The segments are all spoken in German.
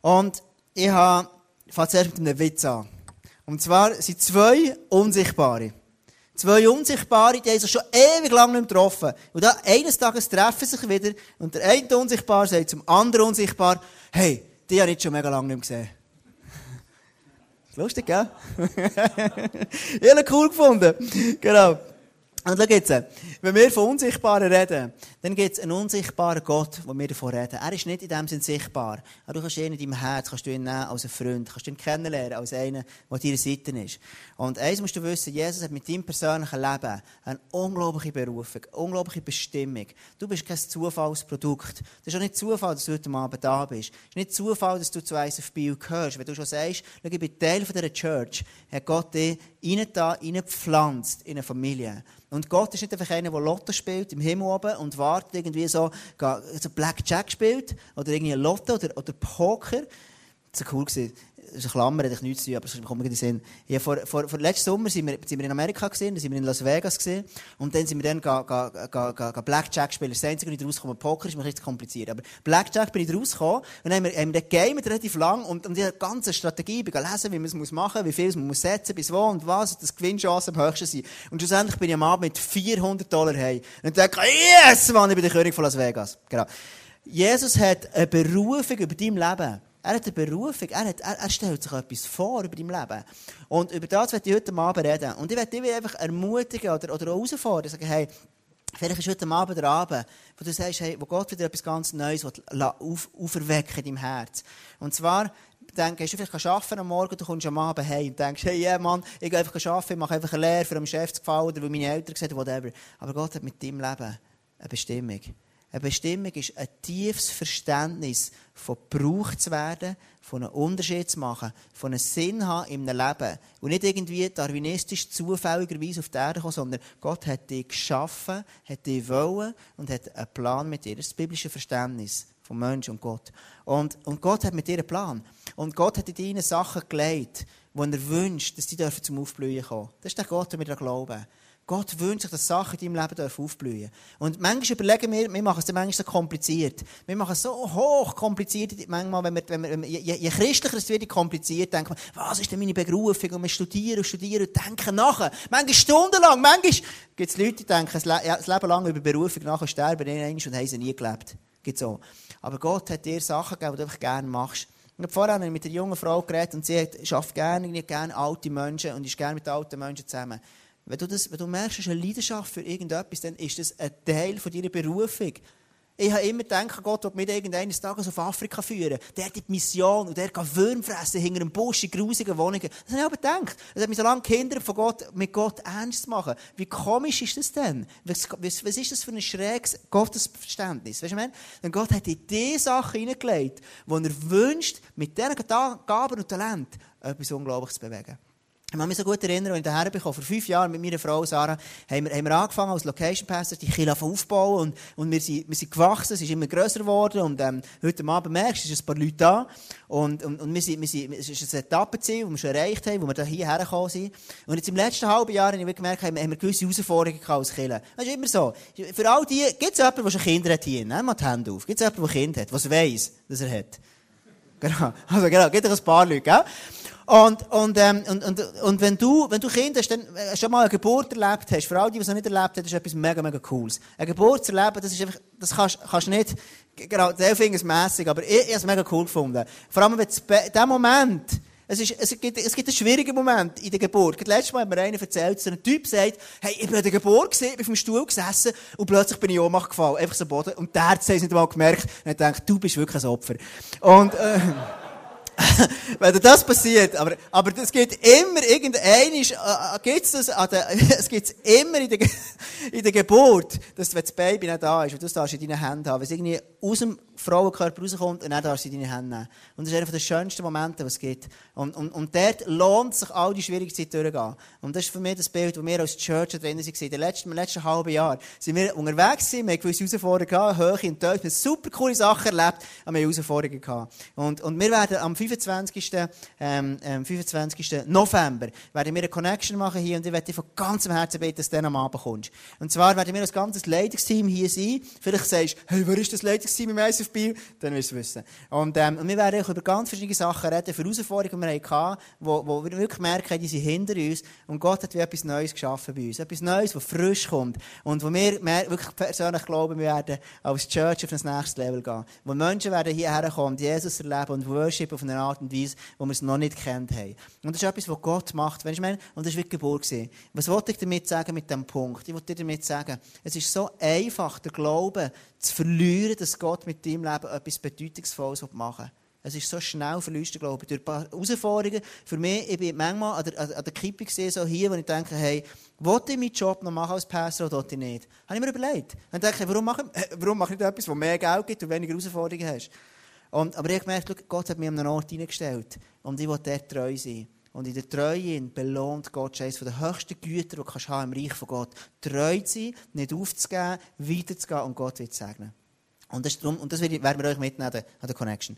Und ich fange zuerst mit einem Witz an. Und zwar sind zwei Unsichtbare. Zwei Unsichtbare, die haben sich schon ewig lang nicht getroffen. Und dann, eines Tages treffen sie sich wieder, und der eine Unsichtbar sagt zum anderen Unsichtbar, hey, die habe ich schon mega lange nicht gesehen. Lustig, gell? ich habe cool gefunden. Genau. Und schau jetzt, wenn wir von Unsichtbaren reden, dann gibt es einen unsichtbaren Gott, wo wir davon reden. Er ist nicht in dem Sinne sichtbar. Aber du kannst ihn in deinem Herz, kannst du ihn nehmen als einen Freund, kannst du ihn kennenlernen als einen, der an deiner Seite ist. Und eins musst du wissen, Jesus hat mit deinem persönlichen Leben eine unglaubliche Berufung, eine unglaubliche Bestimmung. Du bist kein Zufallsprodukt. Das ist auch nicht Zufall, dass du heute Abend da bist. Es ist nicht Zufall, dass du zu ISF Bio gehörst. Wenn du schon sagst, schau, ich bin Teil dieser Church, hat Gott dich reingepflanzt in eine Familie. Und Gott ist nicht einfach einer, der Lotto spielt im Himmel oben und wartet, irgendwie so, so Blackjack spielt oder irgendwie Lotto oder, oder Poker. Das war cool. Das ist eine Klammer, hat nichts zu tun, aber es kommt mir in Sinn. Ja, vor, vor, vor letzten Sommer sind wir, sind wir in Amerika gesehen, dann sind wir in Las Vegas gesehen und dann sind wir dann ga, ga, ga, ga, ga Blackjack spielen. Das Einzige, was rausgekommen Poker ist mir richtig kompliziert, aber Blackjack bin ich rausgekommen und dann haben wir, haben wir gegamet relativ lang und, und die ganze Strategie, ich lesen, wie man es muss machen, wie viel man muss setzen, bis wo und was, dass Gewinnchancen am höchsten sind. Und schlussendlich bin ich am Abend mit 400 Dollar heim. Und ich, yes, Mann, ich bin der König von Las Vegas. Genau. Jesus hat eine Berufung über dein Leben. Er hat eine Berufung, er, hat, er, er, stellt sich etwas vor über dein Leben. Und über das werde ich heute Abend reden. Und ich werde dich einfach ermutigen oder, oder herausfordern, sagen, hey, vielleicht ist heute Abend der Abend, wo du sagst, hey, wo Gott wieder etwas ganz Neues auf, auferwecken in deinem Herz. Und zwar, gehst du vielleicht arbeiten am Morgen, du kommst am Abend heim und denkst, hey, yeah, Mann, ich gehe einfach arbeiten, ich mache einfach eine Lehre, für einen Chef zu gefallen oder weil meine Eltern gesagt whatever. Aber Gott hat mit deinem Leben eine Bestimmung. Eine Bestimmung ist ein tiefes Verständnis von gebraucht zu werden, von einem Unterschied zu machen, von einem Sinn haben in einem Leben. Und nicht irgendwie darwinistisch zufälligerweise auf die Erde kommen, sondern Gott hat dich geschaffen, hat dich wollen und hat einen Plan mit dir. Das ist das biblische Verständnis von Mensch und Gott. Und, und Gott hat mit dir einen Plan. Und Gott hat in deine Sachen gelegt, wo er wünscht, dass die zum Aufblühen kommen. Das ist der Gott, den wir glauben. Gott wünscht sich, dass Sachen in deinem Leben aufblühen dürfen. Und manchmal überlegen wir, wir machen es manchmal so kompliziert. Wir machen es so hoch kompliziert, manchmal, wenn wir, wenn wir, je, je christlicher es wird, kompliziert, denkt man, was ist denn meine Berufung? Und wir studieren und studieren und denken nachher. Manchmal stundenlang, manchmal gibt es Leute, die denken, das Leben lang über Berufung nachher sterben, und haben sie nie gelebt. Gibt's auch. Aber Gott hat dir Sachen gegeben, die du einfach gerne machst. Ich habe vorhin mit einer jungen Frau geredet und sie schafft gerne, gerne alte Menschen und ist gerne mit alten Menschen zusammen. Wenn du, das, wenn du merkst, es ist eine Leidenschaft für irgendetwas, dann ist das ein Teil von deiner Berufung. Ich habe immer gedacht, Gott wird mich eines Tages auf Afrika führen. Der hat die Mission und der kann Würm fressen hinter einem Busch in grusigen Wohnungen. Das habe ich aber gedacht. Das hat mich so lange gehindert, von Gott, mit Gott ernst zu machen. Wie komisch ist das denn? Was, was, was ist das für ein schräges Gottesverständnis? Weißt du, ich Denn Gott hat in diese Sachen hineingelegt, wo er wünscht, mit diesen Gaben und Talent etwas Unglaubliches zu bewegen. Ich kann mich so gut erinnern, als ich hierher bekam, vor fünf Jahren mit meiner Frau Sarah, haben wir, haben wir angefangen als Location Pastor, die Kirche aufbauen und, und wir sind, wir sind gewachsen, es ist immer grösser geworden und ähm, heute Abend merkst du, es sind ein paar Leute da und, und, und wir sind, wir sind, es ist ein Etappenziel, das wir schon erreicht haben, wo wir hierher gekommen sind. Und jetzt im letzten halben Jahr habe ich gemerkt, haben, haben wir gewisse Herausforderungen als Kirche. Das ist immer so. Für all die, gibt es jemanden, der schon Kinder hat hier? Nimm mal die Hände auf. Gibt es jemanden, der Kinder hat, was weiss, dass er hat? Genau. Also genau, gibt es ein paar Leute, gell? Und, und, ähm, und, und, und wenn du, wenn du Kinder hast, dann äh, schon mal eine Geburt erlebt hast, vor allem die, die es noch nicht erlebt haben, ist etwas mega, mega cooles. Eine Geburt zu erleben, das ist einfach, das kannst, kannst nicht, genau, der finde es mässig, aber ich, ich habe es mega cool gefunden. Vor allem, wenn in dem Moment, es, ist, es, gibt, es gibt einen schwierigen Moment in der Geburt. Letztes Mal hat mir einer erzählt, dass ein Typ sagt, hey, ich bin in der Geburt gesehen, bin auf dem Stuhl gesessen und plötzlich bin ich Ohnmacht gefallen, einfach so Boden. Und der hat es nicht mal gemerkt und hat gedacht, du bist wirklich ein Opfer. Und, äh, wenn das passiert, aber, aber das geht immer, irgendeinisch, äh, äh gibt's das, an der, es gibt's immer in der, in der Geburt, dass wenn das Baby nicht da ist und du das darfst in deinen Händen haben, wenn es irgendwie aus dem Frauenkörper rauskommt und dann darfst du in deine Hände nehmen. Und das ist einer der schönsten Momente, die es gibt. Und, und, und dort lohnt sich all die schwierige Zeit durchgehen. Und das ist für mich das Bild, wo wir als Church drin waren. In den letzten, im letzten halben Jahr sind wir unterwegs gewesen, wir haben gewisse Herausforderungen gehabt, hoch und tief, wir haben super coole Sachen erlebt, aber wir haben Herausforderungen gehabt. Und, und wir werden am 25. Ähm, 25. Ähm, November werden wir eine Connection machen hier und ich werde dir von ganzem Herzen beten, dass du dann am Abend kommst. Und zwar werden wir als ganzes Leitungsteam hier sein. Vielleicht sagst du, hey, wer ist das Leitungsteam im ICF auf Bio, dann wirst du wissen. Und, ähm, und wir werden über ganz verschiedene Sachen reden, für Herausforderungen, die wir hatten, wo, wo wir wirklich merken, die sind hinter uns. Und Gott hat wie etwas Neues geschaffen bei uns. Etwas Neues, das frisch kommt. Und wo wir wirklich persönlich glauben, wir werden als Church auf ein nächstes Level gehen. Wo Menschen werden hierher kommen, Jesus erleben und Worship auf eine Art und Weise, wo wir es noch nicht kennt haben. Und das ist etwas, was Gott macht. Weißt du, und das war die Geburt. Gewesen. Was wollte ich damit sagen mit diesem Punkt? Ich wollte dir damit sagen, es ist so einfach, der Glaube zu verlieren, dass Gott mit deinem Leben etwas Bedeutungsvolles machen will. Es ist so schnell verlust, glaube ich. Durch ein paar Herausforderungen. Für mich, ich bin manchmal an der, an der Kippe gesehen, so hier, wo ich denke, hey, wollte ich meinen Job noch machen als Pastor oder wollte ich nicht? Habe ich mir überlegt. Dann denke warum mache ich, warum mache ich nicht etwas, das mehr Geld gibt und weniger Herausforderungen hast? Und, aber ich habe gemerkt, Gott hat mich an einen Ort hineingestellt. Und ich will dort treu sein. Und in der Treue belohnt Gott eines der höchsten Güter, die du haben im Reich von Gott. Treu zu sein, nicht aufzugeben, weiterzugehen und Gott wird segnen. Und das, darum, und das werden wir euch mitnehmen an der Connection.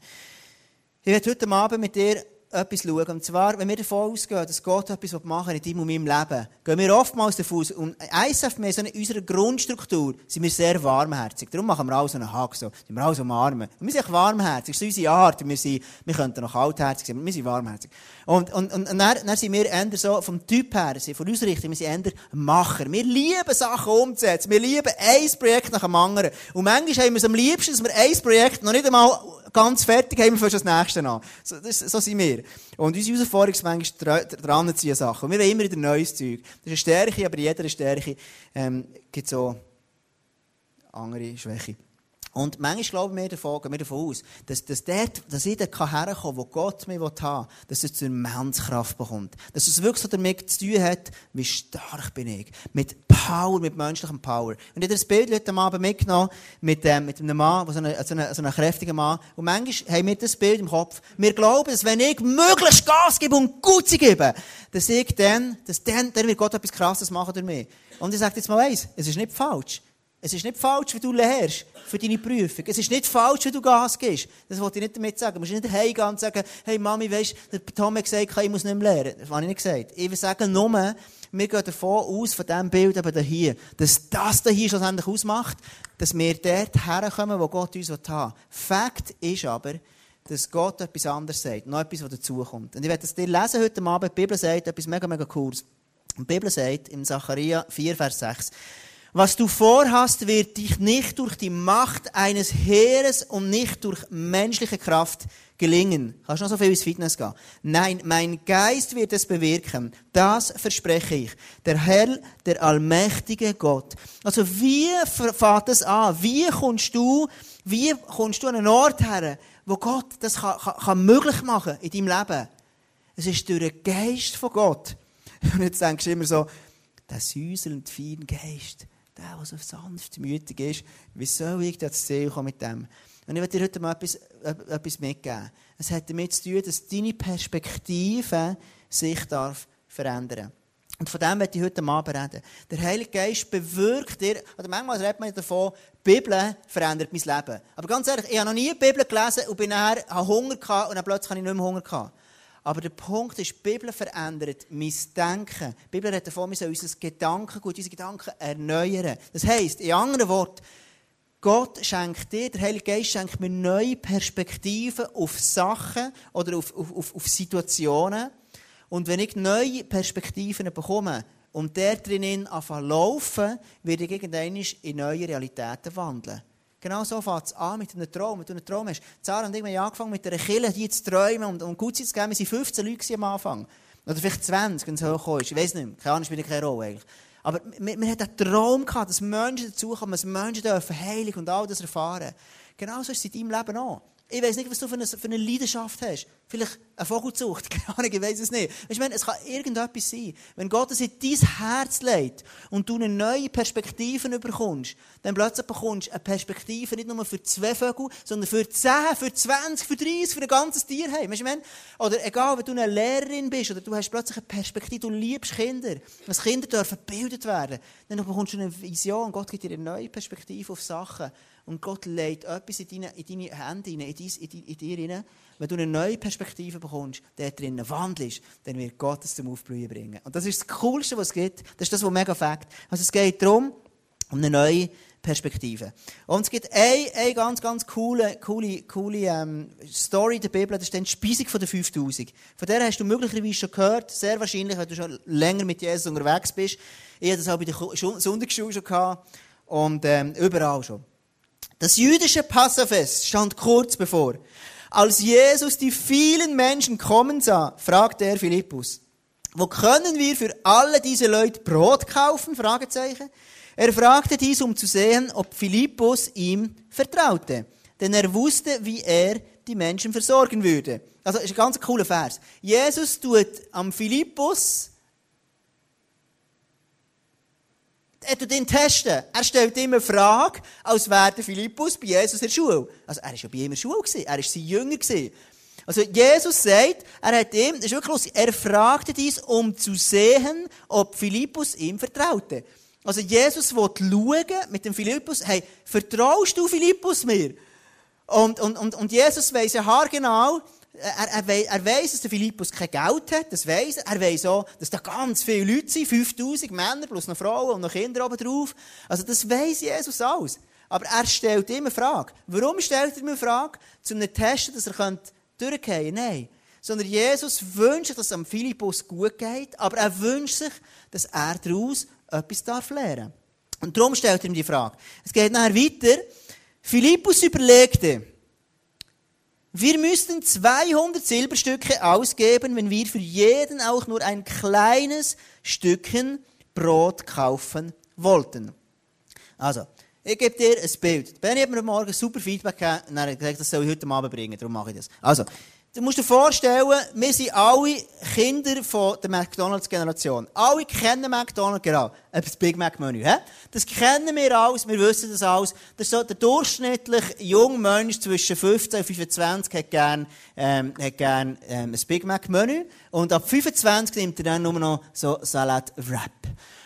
Ich werde heute Abend mit dir etwas schauen. Und zwar, wenn wir davon ausgehen, dass Gott etwas machen in deinem und meinem Leben, gehen wir oftmals davon aus, und ISF, mehr so in unserer Grundstruktur, sind wir sehr warmherzig. Darum machen wir auch so einen Hack, so. Sind wir auch so umarmen. Und wir sind echt warmherzig. Das ist unsere Art. Wir sind, wir könnten noch kaltherzig sein, aber wir sind warmherzig. Und, und, und, und dann, dann sind wir eher so, vom Typ her, von Ausrichtung, wir sind eher Macher. Wir lieben Sachen umzusetzen. Wir lieben ein Projekt nach dem anderen. Und manchmal haben wir es am liebsten, dass wir ein Projekt noch nicht einmal ganz fertig haben wir für das nächste an. So, das, so sind wir. Und unsere Herausforderung ist manchmal dran zu Sachen. Und wir wollen immer wieder neues Zeug. Das ist eine Stärke, aber jeder Stärke ähm, gibt so andere Schwäche. Und manchmal glauben wir davon, gehen wir davon aus, dass, dass, dort, dass ich dort herkommen kann, wo Gott mich haben will, dass es zur Menschkraft bekommt. Dass es wirklich so damit zu tun hat, wie stark bin ich. Mit Power, mit menschlichem Power. Und ich habe das Bild heute Abend mitgenommen, mit, ähm, mit einem Mann, so einem, so einem, so einem kräftigen Mann. Und manchmal haben wir das Bild im Kopf. Wir glauben, dass wenn ich möglichst Gas gebe und gut zu gebe, dass ich dann, dass dann, dann wird Gott etwas Krasses machen durch mich. Und ich sage jetzt mal eins, es ist nicht falsch. Es ist nicht falsch, wenn du lehrst für deine Prüfung. Es ist nicht falsch, wenn du Gas gibst. Das wollte ich nicht damit sagen. Du musst nicht heimgehen und sagen, hey Mami, weisst, der Tom hat gesagt, ich muss nicht mehr lernen. Das habe ich nicht gesagt. Ich will sagen nur, wir gehen davon aus, von diesem Bild eben hier, dass das hier schlussendlich ausmacht, dass wir dort herkommen, wo Gott uns haben will. Fakt ist aber, dass Gott etwas anderes sagt. Noch etwas, was dazukommt. Und ich werde das dir lesen heute Abend. Die Bibel sagt etwas mega, mega cooles. Die Bibel sagt in Zachariah 4, Vers 6, was du vorhast, wird dich nicht durch die Macht eines Heeres und nicht durch menschliche Kraft gelingen. Kannst du noch so viel ins Fitness gehen? Nein, mein Geist wird es bewirken. Das verspreche ich. Der Herr, der allmächtige Gott. Also, wie fängt das an? Wie kommst du, wie kommst du an einen Ort her, wo Gott das kann, kann, kann möglich machen in deinem Leben? Es ist durch den Geist von Gott. Und jetzt denkst du immer so, der säuselnd feine Geist der, der so sanftmütig ist, wie soll ich das Ziel mit dem? Und ich werde dir heute mal etwas, etwas mitgeben. Es hat damit zu tun, dass deine Perspektive sich darf verändern und von dem werde ich heute Abend reden. Der Heilige Geist bewirkt dir, oder manchmal redet man davon, die Bibel verändert mein Leben. Aber ganz ehrlich, ich habe noch nie die Bibel gelesen und bin nachher, habe Hunger gehabt und dann plötzlich habe ich nicht mehr Hunger gehabt. Aber der Punkt ist, die Bibel verändert mein Denken. Die Bibel redet davon, wir sollen unser Gedankengut, unsere Gedanken erneuern. Das heisst, in anderen Worten, Gott schenkt dir, der Heilige Geist schenkt mir neue Perspektiven auf Sachen oder auf, auf, auf, auf Situationen. Und wenn ich neue Perspektiven bekomme und der drinnen anfangen laufen, werde ich irgendwann in neue Realitäten wandeln. Genau so fängt es an mit einem Traum. Wenn du einen Traum hast. Sarah und ich haben angefangen mit einer Kille, die zu träumen und, und gut zu geben. Wir waren 15 Leute am Anfang. Oder vielleicht 20, wenn es hochkommt. Ich weiß nicht mehr. Keine Ahnung, spielt keine Rolle eigentlich. Aber wir, wir hatten einen Traum gehabt, dass Menschen dazukommen, dass Menschen dürfen heilig und all das erfahren. Genauso ist es in deinem Leben auch. Ich weiß nicht, was du für eine, für eine Leidenschaft hast. Vielleicht eine Vogelzucht. Keine Ahnung, ich weiß es nicht. Weißt, ich meine, es kann irgendetwas sein. Wenn Gott es in dein Herz legt und du eine neue Perspektive bekommst, dann plötzlich bekommst du eine Perspektive nicht nur für zwei Vögel, sondern für zehn, für zwanzig, für dreißig, für ein ganzes Tierheim. Weißt, ich meine, oder egal, wenn du eine Lehrerin bist oder du hast plötzlich eine Perspektive, du liebst Kinder, dass Kinder dürfen gebildet werden, dann bekommst du eine Vision. Gott gibt dir eine neue Perspektive auf Sachen und Gott legt etwas in deine, in deine Hände in, in, in, in dir hinein. Wenn du eine neue Perspektive bekommst, der drinnen wandelst, dann wird Gott es zum Aufblühen bringen. Und das ist das Coolste, was es gibt. Das ist das, was mega fakt. Also es geht darum, um eine neue Perspektive. Und es gibt eine, eine ganz, ganz coole, coole, coole ähm, Story der Bibel, das ist die Speisung der 5000. Von der hast du möglicherweise schon gehört, sehr wahrscheinlich, wenn du schon länger mit Jesus unterwegs bist. Ich hatte das auch bei der Sonntagsschule schon gehabt und ähm, überall schon. Das jüdische Passafest stand kurz bevor. Als Jesus die vielen Menschen kommen sah, fragte er Philippus, wo können wir für alle diese Leute Brot kaufen? Fragezeichen. Er fragte dies, um zu sehen, ob Philippus ihm vertraute. Denn er wusste, wie er die Menschen versorgen würde. Also, ist ein ganz cooler Vers. Jesus tut am Philippus, er tut ihn testen. Er stellt ihm eine Frage, als wäre der Philippus bei Jesus in der Schule. Also, er war ja bei ihm in der Schule, er war sein Jünger. Also, Jesus sagt, er hat ihm, das ist wirklich lustig, er fragte dies, um zu sehen, ob Philippus ihm vertraute. Also Jesus will schauen mit dem Philippus, hey, vertraust du Philippus mir? Und, und, und, und Jesus weiss ja haargenau, er, er, er weiss, dass der Philippus kein Geld hat, das weiss er. Er weiss auch, dass da ganz viele Leute sind, 5000 Männer plus noch Frauen und noch Kinder oben drauf. Also das weiss Jesus alles. Aber er stellt immer eine Frage. Warum stellt er mir Frage? Zum testen, dass er durchgehen könnte? Nein. Sondern Jesus wünscht sich, dass es am Philippus gut geht, aber er wünscht sich, dass er daraus etwas darf lernen Und darum stellt er ihm die Frage. Es geht nachher weiter. Philippus überlegte, wir müssten 200 Silberstücke ausgeben, wenn wir für jeden auch nur ein kleines Stückchen Brot kaufen wollten. Also, ich gebe dir ein Bild. Benny hat mir morgen super Feedback gegeben und er hat gesagt, das soll ich heute Abend bringen, darum mache ich das. Also, Du musst dir vorstellen, wir sind alle Kinder von der McDonalds-Generation. Alle kennen McDonalds, genau. Das Big Mac-Menü, Das kennen wir alles, wir wissen das alles. Das ist so, der durchschnittliche junge Mensch zwischen 15 und 25 hat gern, ähm, hat gern, ähm, ein Big Mac-Menü. Und ab 25 nimmt er dann nur noch so Salat-Wrap.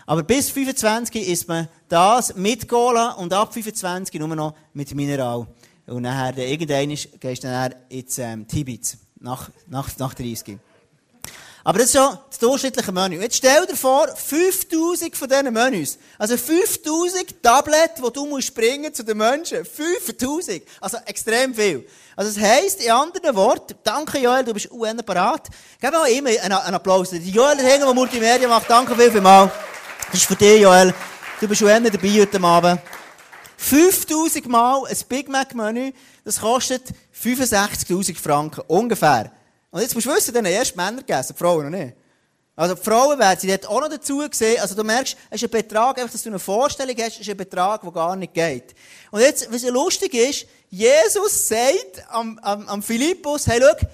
Aber bis 25 isst man das mit Cola und ab 25 nur noch mit Mineral. Und nachher, irgendwann gehst du dann ins ähm, Tibet, nach, nach, nach 30. Aber das ist schon das durchschnittliche Menü. Jetzt stell dir vor, 5000 von diesen Menüs. Also 5000 Tablets, die du musst bringen zu den Menschen. 5000. Also extrem viel. Also das heisst, in anderen Worten, danke Joel, du bist UN parat. Gib mir immer einen, Applaus. Die Joel der der Multimedia macht, danke viel, viel mal. Das ist für dich, Joel. Du bist UN dabei heute Abend. 5000 Mal ein Big Mac Menü, das kostet 65.000 Franken, ungefähr. Und jetzt musst du wissen, dann erst Männer gegessen, die Frauen noch nicht. Also die Frauen werden sie dort auch noch dazu gesehen. Also du merkst, es ist ein Betrag, einfach, dass du eine Vorstellung hast, ist ein Betrag, der gar nicht geht. Und jetzt, was lustig ist, Jesus sagt am, am, am Philippus, hey, schau,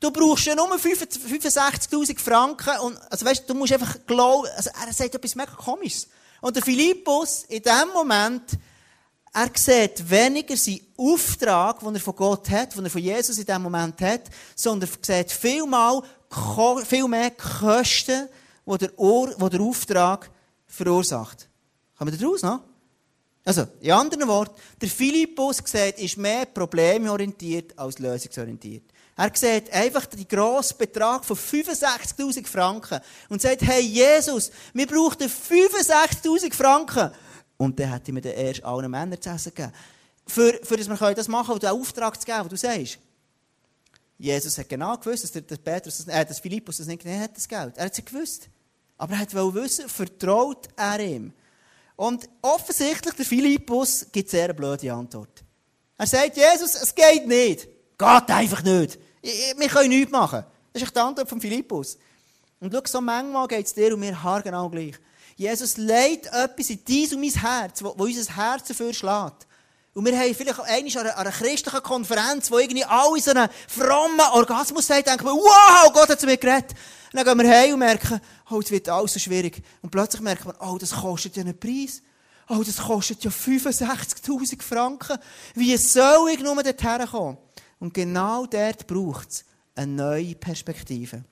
du brauchst ja nur 65.000 Franken und, also weißt, du musst einfach glauben, also er sagt etwas mega komisches. Und der Philippus, in dem Moment, er sieht weniger seinen Auftrag, den er von Gott hat, den er von Jesus in diesem Moment hat, sondern er sieht vielmal, viel mehr Kosten, die der, Ohr, die der Auftrag verursacht. Kommen wir da raus, noch? Also, in anderen Worten, der Philippus sieht, ist mehr problemorientiert als lösungsorientiert. Er sieht einfach den grossen Betrag von 65.000 Franken und sagt, hey Jesus, wir brauchen 65.000 Franken. Und dann hätte ich mir dann erst allen Männern zu essen gegeben. Für, für dass wir das machen können, den Auftrag zu geben, den du sagst. Jesus hat genau gewusst, dass der, der Petrus, äh, dass Philippus das nicht genommen hat, das Geld. Er hat es gewusst. Aber er wollte wissen, vertraut er ihm. Und offensichtlich, der Philippus gibt sehr eine blöde Antwort. Er sagt, Jesus, es geht nicht. Geht einfach nicht. Wir können nichts machen. Das ist die Antwort von Philippus. Und schau, so manchmal geht es dir und mir haargenau gleich. Jesus legt etwas in dein und mein Herz, wo, wo unser Herz dafür schlägt. Und wir haben vielleicht einmal an einer, einer christlichen Konferenz, wo irgendwie alle so einen frommen Orgasmus haben, denken wir, wow, Gott hat zu mir geredet. Und dann gehen wir heim und merken, oh, es wird alles so schwierig. Und plötzlich merken wir, oh, das kostet ja einen Preis. Oh, das kostet ja 65.000 Franken. Wie soll ich nur dorthin kommen? Und genau dort braucht es eine neue Perspektive.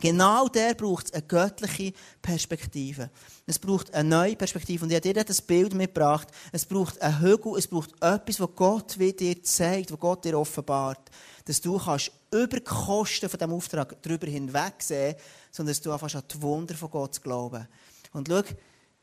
Genau der braucht es eine göttliche Perspektive. Es braucht eine neue Perspektive. Und ich habe dir das Bild mitgebracht. Es braucht einen Hügel, es braucht etwas, was Gott dir zeigt, was Gott dir offenbart. Dass du kannst über die Kosten von diesem Auftrag darüber hinwegsehen, sondern dass du anfängst an die Wunder von Gott zu glauben. Und schau,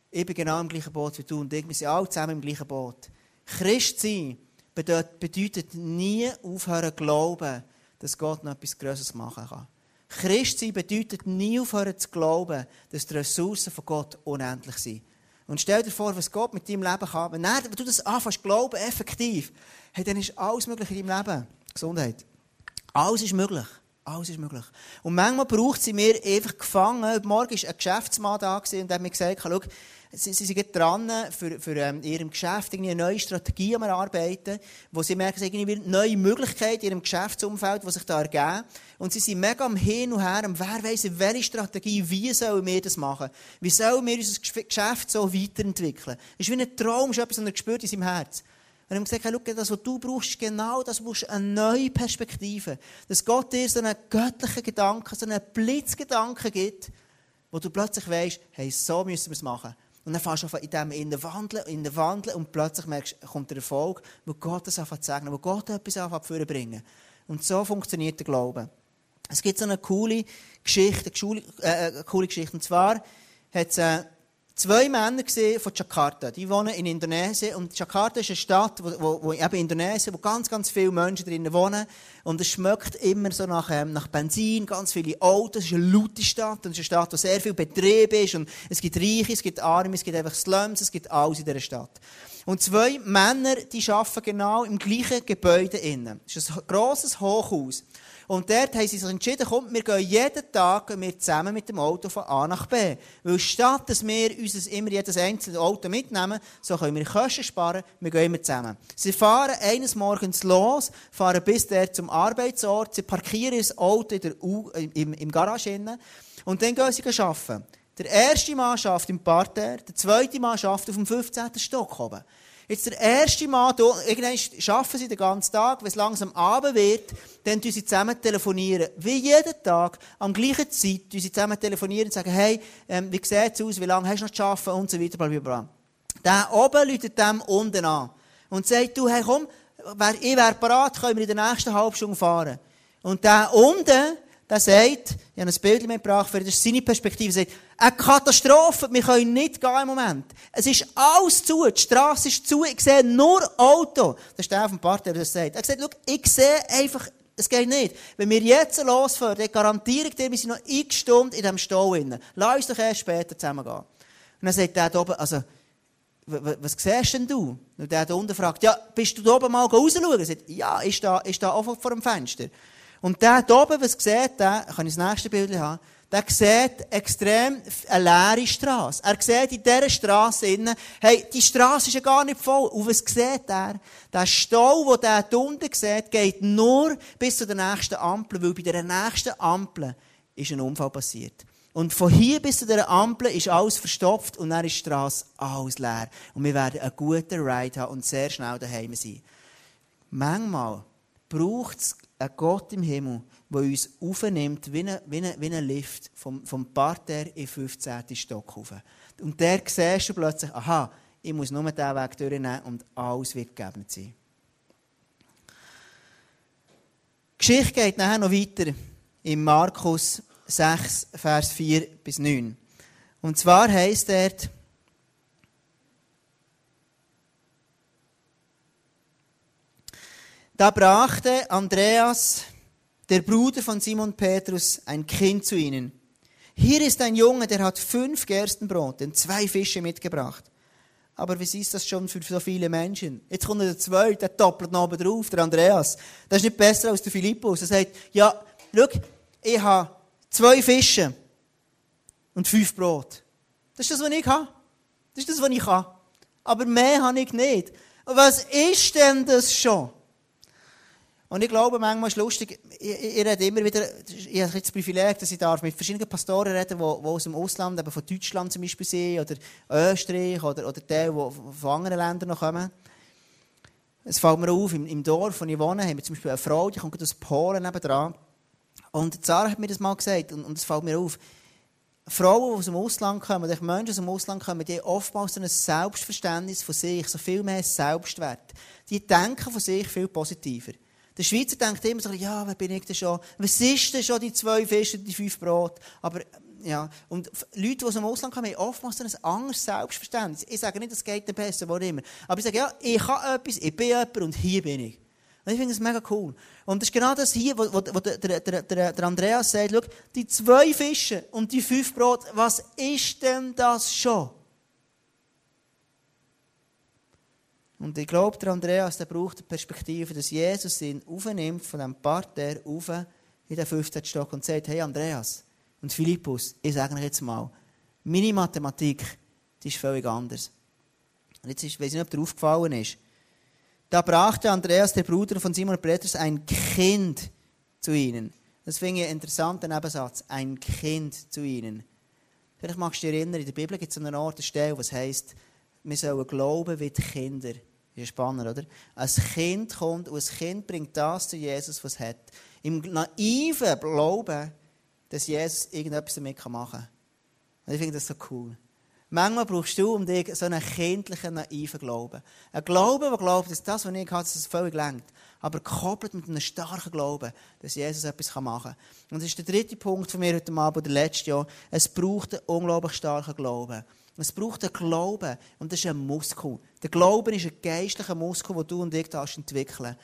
ich bin genau im gleichen Boot wie du und ich, wir sind alle zusammen im gleichen Boot. Christ sein bedeutet nie aufhören zu glauben, dass Gott noch etwas Größeres machen kann. Christ sein bedeutet nie aufhören zu glauben, dass die Ressourcen von Gott unendlich sind. Und stell dir vor, was Gott mit deinem Leben kann. Wenn, er, wenn du das anfängst glauben, effektiv, hey, dann ist alles möglich in deinem Leben. Gesundheit. Alles ist möglich. Alles ist möglich. Und manchmal braucht sie mir einfach gefangen. Heute Morgen war ein Geschäftsmann da und hat mir gesagt, schau, sie, sie sind dran, für, für ähm, ihrem Geschäft eine neue Strategie am Arbeiten, wo sie merken, es irgendwie neue Möglichkeiten in ihrem Geschäftsumfeld, die sich da ergeben. Und sie sind mega am Hin und Her, am wer weiss, welche Strategie, wie sollen wir das machen? Wie sollen wir unser Geschäft so weiterentwickeln? Es ist wie ein Traum, ist etwas, was er in seinem Herz. Und er hat gesagt, hey, das, was du brauchst, genau das, du brauchst eine neue Perspektive. Dass Gott dir so einen göttlichen Gedanken, so einen Blitzgedanken gibt, wo du plötzlich weißt, hey, so müssen wir es machen. Und dann fährst du in dem innen wandeln, innen wandeln und plötzlich merkst, kommt der Erfolg, wo Gott es anfängt zu sagen, wo Gott etwas anfängt bringen. Und so funktioniert der Glaube. Es gibt so eine coole Geschichte, äh, eine coole Geschichte. Und zwar hat es, äh, zwei Männer von Jakarta. Die wohnen in Indonesien. Und Jakarta ist eine Stadt, wo, wo, wo eben Indonesien, wo ganz, ganz viele Menschen drinnen wohnen. Und es schmeckt immer so nach, ähm, nach Benzin, ganz viele Autos. Es ist eine laute Stadt. Und es ist eine Stadt, wo sehr viel Betrieb ist. Und es gibt Reiche, es gibt Arme, es gibt einfach Slums, es gibt alles in dieser Stadt. Und zwei Männer, die arbeiten genau im gleichen Gebäude innen. Es ist ein grosses Hochhaus. Und dort haben sie sich entschieden, komm, wir gehen jeden Tag wir zusammen mit dem Auto von A nach B. Weil statt, dass wir uns immer jedes einzelne Auto mitnehmen, so können wir Kosten sparen, wir gehen immer zusammen. Sie fahren eines Morgens los, fahren bis dort zum Arbeitsort, sie parkieren das Auto in der U im, im Garage innen, und dann gehen sie arbeiten. Der erste Mann schafft im Parterre, der zweite Mann schafft auf dem 15. Stock oben. Jetzt der erste Mal, irgendwann arbeiten sie den ganzen Tag, wenn es langsam Abend wird, dann tun sie zusammen telefonieren. Wie jeden Tag, am gleichen Zeit, tun sie zusammen telefonieren und sagen, hey, ähm, wie sieht es aus, wie lange hast du noch zu arbeiten und so weiter, blablabla. Der oben läutet dem unten an und sagt, du, hey, komm, ich wäre bereit, können wir in der nächsten halben Stunde fahren. Und der unten, der sagt, ich habe ein Bild mitgebracht, das ist seine Perspektive, sagt, eine Katastrophe, wir können nicht gehen im Moment. Es ist alles zu, die Straße ist zu, ich sehe nur Auto. Das ist der auf dem Partner, der das sagt. Er gesagt, ich sehe einfach, es geht nicht. Wenn wir jetzt losfahren, dann garantiere ich dir, wir sind noch x Stunden in diesem Stau drin. Lass uns doch erst später zusammen gehen. Und dann sagt der da oben, also, was siehst denn du? Und der da unten fragt, ja, bist du da oben mal rausschauen? Er sagt, ja, ist da, ist da auch vor dem Fenster. Und der da oben, was sieht, der, kann ich das nächste Bild haben, der sieht extrem eine leere Straße. Er sieht in dieser Straße innen, hey, die Straße ist ja gar nicht voll. Und was sieht er? Der Stau, den er da unten sieht, geht nur bis zu der nächsten Ampel, weil bei der nächsten Ampel ist ein Unfall passiert. Und von hier bis zu der Ampel ist alles verstopft und dann ist die Straße alles leer. Und wir werden einen guten Ride haben und sehr schnell daheim sein. Manchmal braucht es einen Gott im Himmel, der uns aufnimmt, wie ein, wie ein, wie ein Lift, vom, vom Parterre in den 15. Stock rauf. Und der siehst du plötzlich, aha, ich muss nur diesen Weg durchnehmen und alles wird gegeben sein. Die Geschichte geht nachher noch weiter in Markus 6, Vers 4 bis 9. Und zwar heisst dort, Da brachte Andreas, der Bruder von Simon Petrus, ein Kind zu ihnen. Hier ist ein Junge, der hat fünf Gerstenbrote und zwei Fische mitgebracht. Aber was ist das schon für so viele Menschen? Jetzt kommt der zweite, der doppelt noch oben drauf, der Andreas. Das ist nicht besser als der Philippus. Er sagt, ja, schau, ich habe zwei Fische und fünf Brot. Das ist das, was ich habe. Das ist das, was ich habe. Aber mehr habe ich nicht. Was ist denn das schon? Und ich glaube, manchmal ist es lustig, ich, ich, rede immer wieder, ich habe das Privileg, dass ich darf mit verschiedenen Pastoren reden, die, die aus dem Ausland, eben von Deutschland zum Beispiel sind, oder Österreich, oder, oder die, die von anderen Ländern noch kommen. Es fällt mir auf, im, im Dorf, wo ich wohne, haben wir zum Beispiel eine Frau, die kommt aus Polen nebenan. Und Sarah hat mir das mal gesagt, und, und es fällt mir auf, Frauen, die aus dem Ausland kommen, oder Menschen aus dem Ausland kommen, die haben oftmals ein Selbstverständnis von sich, so viel mehr Selbstwert. Die denken von sich viel positiver. Der Schweizer denkt immer so, ja, wer bin ich denn schon? Was ist denn schon die zwei Fische und die fünf Brot? Aber ja, und Leute, die aus dem Ausland kommen, haben oftmals ein anderes Selbstverständnis. Ich sage nicht, es geht besser, wo immer. Aber ich sage, ja, ich kann etwas, ich bin jemand und hier bin ich. Und ich finde das mega cool. Und das ist genau das hier, wo, wo, wo der, der, der, der Andreas sagt, schau, die zwei Fische und die fünf Brot, was ist denn das schon? Und ich glaube, der Andreas, der braucht die Perspektive, dass Jesus ihn aufnimmt von diesem Parterre auf in den 15. Stock und sagt, hey Andreas und Philippus, ich sage euch jetzt mal, meine Mathematik, die ist völlig anders. Und jetzt ist, weiß ich nicht, ob dir aufgefallen ist, da brachte Andreas, der Bruder von Simon Petrus, ein Kind zu ihnen. Das finde ich einen interessanten Nebensatz. Ein Kind zu ihnen. Vielleicht magst du dich erinnern, in der Bibel gibt es einen Ort, eine Stelle, was heisst, wir sollen glauben wie die Kinder. Das ist spannend, oder? Ein Kind kommt und ein Kind bringt das zu Jesus, was es hat. Im naiven Glauben, dass Jesus irgendetwas damit machen kann. Und ich finde das so cool. Manchmal brauchst du um dich so einen kindlichen, naiven Glauben. Ein Glauben, der glaubt, dass das, was ich habe, dass es völlig lenkt. Aber gekoppelt mit einem starken Glauben, dass Jesus etwas machen kann. Und das ist der dritte Punkt von mir heute Abend, der letzte Jahr. Es braucht einen unglaublich starken Glauben. Es braucht einen Glauben. Und das ist ein Muskel. Der Glauben ist ein geistlicher Muskel, den du und ich entwickeln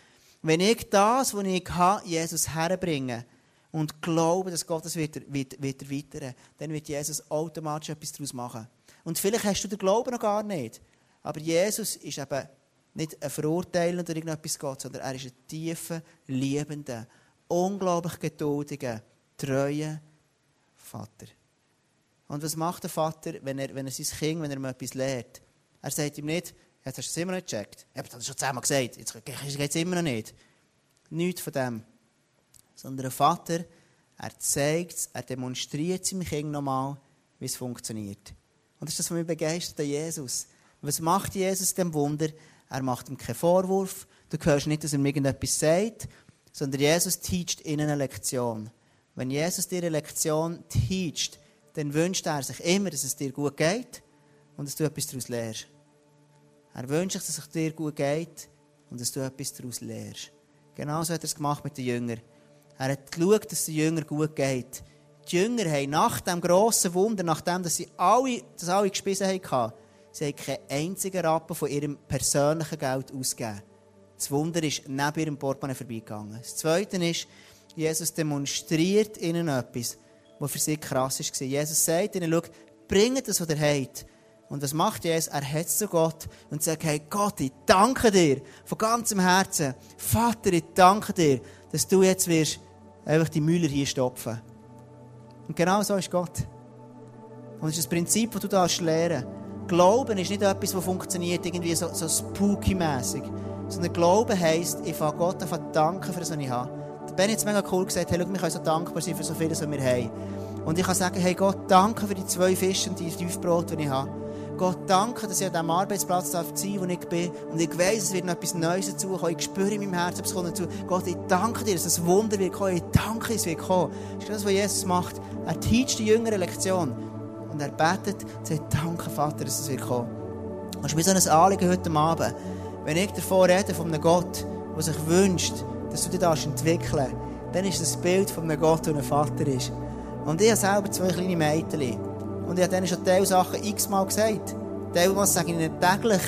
Wenn ich das, was ich habe, Jesus herbringe, und glaube, dass Gott das wird, wird, wird erweitern, dann wird Jesus automatisch etwas daraus machen. Und vielleicht hast du den Glauben noch gar nicht. Aber Jesus ist eben nicht ein Verurteilender oder irgendetwas Gott, sondern er ist ein tiefer, liebender, unglaublich geduldiger, treuer Vater. Und was macht der Vater, wenn er, wenn er sein Kind, wenn er ihm etwas lehrt? Er sagt ihm nicht, jetzt hast du es immer noch nicht gecheckt. Habe das schon zehnmal gesagt, jetzt geht es immer noch nicht. Nichts von dem. Sondern der Vater, er zeigt es, er demonstriert seinem Kind nochmal, wie es funktioniert. Und das ist das, was mich begeistert an Jesus. Was macht Jesus dem Wunder? Er macht ihm keinen Vorwurf. Du hörst nicht, dass er ihm irgendetwas sagt, sondern Jesus teacht ihnen eine Lektion. Wenn Jesus dir eine Lektion teacht, dann wünscht er sich immer, dass es dir gut geht und dass du etwas daraus lernst. Er wünscht sich, dass es dir gut geht und dass du etwas daraus lernst. Genauso hat er es gemacht mit den Jüngern. Er hat geschaut, dass es den Jüngern gut geht die Jünger haben nach dem grossen Wunder, nachdem dass sie alle, das alle gespissen hatten, sie haben keinen einzigen Rappen von ihrem persönlichen Geld ausgegeben. Das Wunder ist neben ihrem Portemonnaie vorbeigegangen. Das Zweite ist, Jesus demonstriert ihnen etwas, was für sie krass war. Jesus sagt ihnen, schau, bringt das, was ihr habt. Und was macht Jesus? Er hat zu Gott und sagt, hey Gott, ich danke dir von ganzem Herzen. Vater, ich danke dir, dass du jetzt wirst einfach die Müller hier stopfen und genau so ist Gott. Und das ist das Prinzip, das du da lernen Glauben ist nicht etwas, das funktioniert irgendwie so, so spooky-mässig. Sondern Glauben heisst, ich fange Gott an danken für das, was ich habe. Der Ben hat es mega cool gesagt, hey, schau, wir können so dankbar sein für so vieles, was wir haben. Und ich kann sagen, hey Gott, danke für die zwei Fische und die fünf Brot, die ich habe. Gott, danke, dass ich an diesem Arbeitsplatz sein darf, wo ich bin. Und ich weiss, es wird noch etwas Neues dazukommen. Ich spüre in meinem Herzen, es kommt dazu. Gott, ich danke dir, dass das Wunder wird kommen. Ich danke, es wird kommen. Das ist das, was Jesus macht. Er teacht die jüngere Lektion. Und er betet und sagt, danke, Vater, dass es wird kommen. Und es ist mir so ein Anliegen heute Abend. Wenn ich davon rede, von einem Gott, der sich wünscht, dass du dich entwickeln darfst, dann ist das Bild von einem Gott, der ein Vater ist. Und ich habe selber zwei kleine Mädchen. Und ich habe denen schon Teil Sachen x-mal gesagt. Teilweise sage ich ihnen täglich,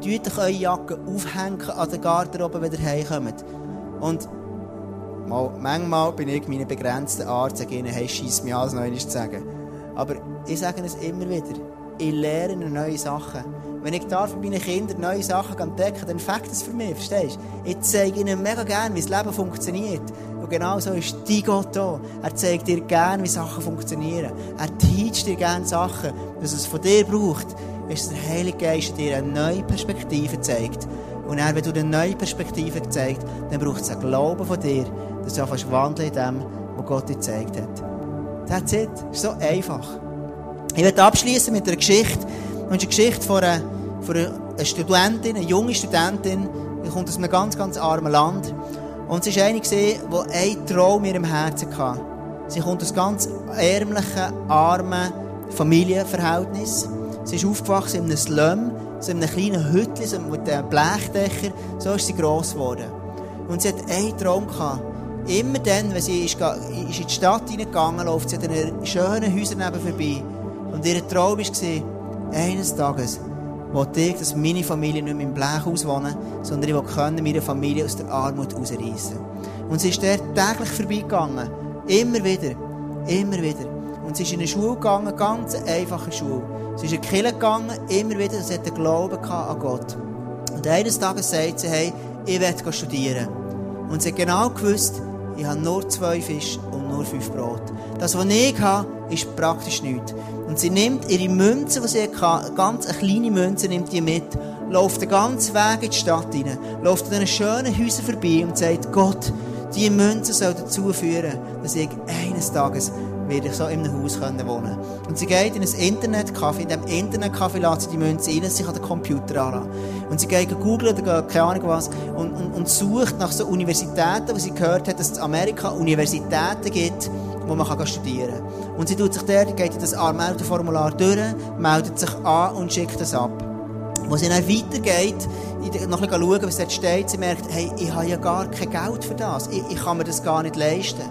tut euch eure Jacke aufhängen an der Garderobe, wenn ihr heimkommt. Und mal, manchmal bin ich meine begrenzten Art, sage ihnen, hey, scheiss mich alles noch zu sagen. Aber ich sage es immer wieder. Ich lerne neue Sachen. Wenn ich darf mit meinen Kindern neue Sachen entdecken, dann fängt das für mich, verstehst du? Ich zeige ihnen mega gerne, wie das Leben funktioniert. Und genau so ist dein Gott da. Er zeigt dir gerne, wie Sachen funktionieren. Er teacht dir gerne Sachen, was es von dir braucht, ist der Heilige Geist dir eine neue Perspektive zeigt. Und er, wenn du eine neue Perspektive zeigt, dann braucht es einen Glauben von dir, dass du anfängst wandeln in dem, was Gott dir gezeigt hat. That's it. ist so einfach. Ich werde abschließen mit einer Geschichte. Und eine Geschichte von einer, von einer Studentin, eine junge Studentin, die kommt aus einem ganz, ganz armen Land. Und sie war eine, die einen Traum in ihrem Herzen hatte. Sie kommt aus ganz ärmlichen, armen Familienverhältnissen. Sie ist aufgewachsen in einem Slum, in einem kleinen Hütchen so mit einem Blechdächer. So ist sie gross geworden. Und sie hat einen Traum gehabt. immer dann, wenn sie ist, ist in die Stadt hineingegangen, läuft sie an schönen Häusern vorbei. Und ihr Traum war, eines Tages wollte ich, dass meine Familie nicht mehr im Blechhaus wohnen, sondern ich wollte meine Familie aus der Armut herausreißen. Und sie ist dort täglich vorbeigegangen. Immer wieder. Immer wieder. Und sie ist in eine Schule gegangen, ganz einfache Schule. Sie ist in die Kirche gegangen, immer wieder, sie hat den Glauben an Gott. Und eines Tages sagt sie, hey, ich werde studieren. Und sie hat genau gewusst, ich habe nur zwei Fische und nur fünf Brot. Das, was ich habe, ist praktisch nichts. Und sie nimmt ihre Münze, die sie hat, ganz eine kleine Münze, nimmt die mit, läuft den ganzen Weg in die Stadt hinein, läuft an diesen schönen Häusern vorbei und sagt, Gott, diese Münze soll dazu führen, dass ich eines Tages werde ich so in einem Haus wohnen können. Und sie geht in ein Internetcafé, in diesem Internetcafé lässt sie die Münze rein, sie kann den Computer anlassen. Und sie geht googeln oder keine Ahnung was und, und, und sucht nach so Universitäten, wo sie gehört hat, dass es in Amerika Universitäten gibt, wo man kann studieren kann. Und sie tut sich dort, geht in das Anmeldeformular durch, meldet sich an und schickt es ab. Wo sie dann weitergeht, noch ein schauen, was dort steht, sie merkt, hey, ich habe ja gar kein Geld für das. Ich, ich kann mir das gar nicht leisten.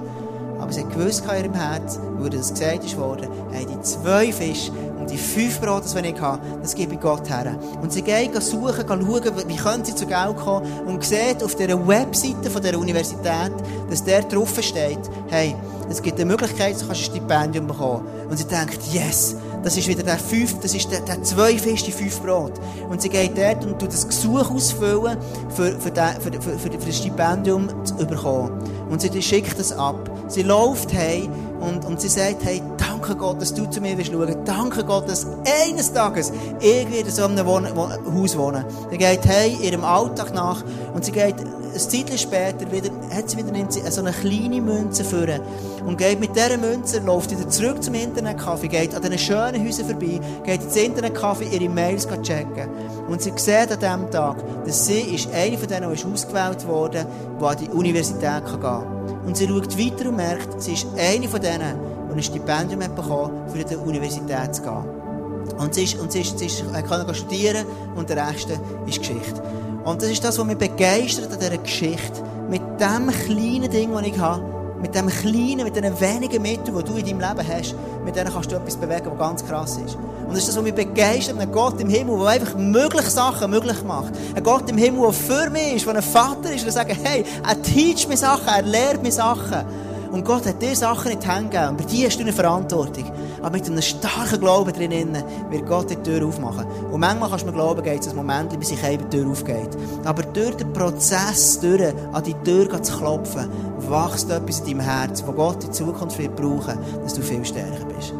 Aber sie hat gewusst in ihrem Herz, wo das gesagt worden, hey, die zwei Fische die fünf Brote, die ich habe, das gebe ich Gott her. Und sie geht suchen, schauen, wie können sie zu Geld kommen und sieht auf dieser Webseite von der Universität, dass der drauf steht, hey, es gibt eine Möglichkeit, du kannst ein Stipendium bekommen. Und sie denkt, yes, das ist wieder der fünf, das ist der, der zwei die fünf Brot. Und sie geht dort und tut das Gesuch ausfüllen, für, für, den, für, für, für, für das Stipendium zu bekommen. Und sie schickt das ab. Sie läuft hey und, und sie sagt, hey, danke Gott, dass du zu mir willst schauen. Danke Gott, dass eines Tages ich wieder so in einem Wohn Haus wohne. Sie geht hey ihrem Alltag nach und sie geht ein Zeitchen später wieder, hat sie wieder, nimmt sie so eine kleine Münze führen und geht mit dieser Münze, läuft wieder zurück zum Internetcafé, geht an diesen schönen Häusern vorbei, geht ins Internetcafé ihre Mails checken. Und sie sieht an diesem Tag, dass sie ist eine von denen, die ist ausgewählt wurde, die an die Universität gehen kann. Und sie schaut weiter und merkt, sie ist eine von denen, die ein Stipendium hat bekommen, für die Universität zu gehen. Und sie, ist, und sie, ist, sie ist, kann studieren und der Rest ist Geschichte. Und das ist das, was mich begeistert an dieser Geschichte. Mit dem kleinen Ding, das ich habe, mit dem kleinen, mit den wenigen Mitteln, die du in deinem Leben hast, mit denen kannst du etwas bewegen, was ganz krass ist. Und das ist das, was mich begeistert, ein Gott im Himmel, der einfach mögliche Sachen möglich macht. Ein Gott im Himmel, der für mich ist, der ein Vater ist, der sagt, hey, er teacht mir Sachen, er lehrt mir Sachen. Und Gott hat dir Sachen in die Hände gegeben. Und bei dir hast du eine Verantwortung. Aber mit einem starken Glauben drin wird Gott die Tür aufmachen. Und manchmal kannst du mir glauben, geht es ein Moment, bis eben die Tür aufgeht. Aber durch den Prozess, durch an die Tür zu klopfen, wächst etwas in deinem Herz, wo Gott in Zukunft wird brauchen, dass du viel stärker bist.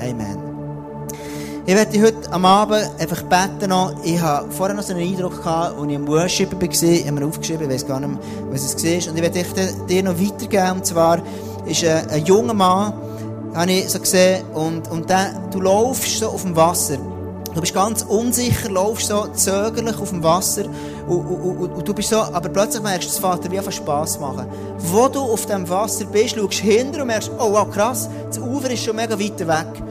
Amen. Ich werde heute am Abend einfach beten noch. Ich habe vorher noch so einen Eindruck gehabt, als ich im Worship war. Ich habe mir aufgeschrieben, ich weiß gar nicht was es war. Und ich werde dir noch weitergeben. Und zwar ist ein, ein junger Mann, habe ich so gesehen, und, und der, du laufst so auf dem Wasser. Du bist ganz unsicher, laufst so zögerlich auf dem Wasser und, und, und, und du bist so, aber plötzlich merkst du, das Vater wie einfach Spass machen. Wo du auf dem Wasser bist, schaust hinter und merkst, oh wow, krass, das Ufer ist schon mega weit weg.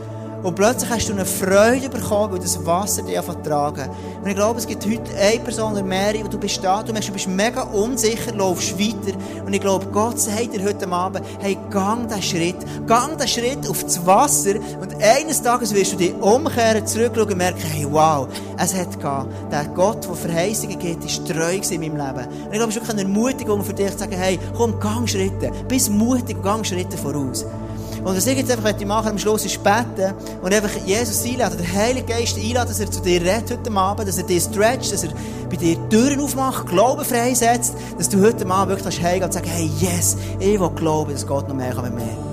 Und plötzlich hast du eine Freude bekommen, weil das Wasser dich einfach tragen. Und ich glaube, es gibt heute eine Person oder mehrere, wo du bist da, du merkst, du bist mega unsicher, laufst weiter. Und ich glaube, Gott sagt dir heute Abend, hey, gang diesen Schritt, gang diesen Schritt auf das Wasser und eines Tages wirst du dich umkehren, zurückschauen und merken, hey, wow, es hat gegeben. Der Gott, der Verheißungen gibt, ist treu in meinem Leben. Und ich glaube, es ist wirklich eine Ermutigung für dich zu sagen, hey, komm, gang Schritte, bist mutig, gang Schritte voraus. Und was ich jetzt einfach machen am Schluss ist beten und einfach Jesus einladen, der Heilige Geist einladen, dass er zu dir redet heute Abend, dass er dich stretcht, dass er bei dir Türen aufmacht, Glauben freisetzt, dass du heute Abend wirklich heimgehen und sagst, hey, yes, ich will glauben, dass Gott noch mehr kann mit mir.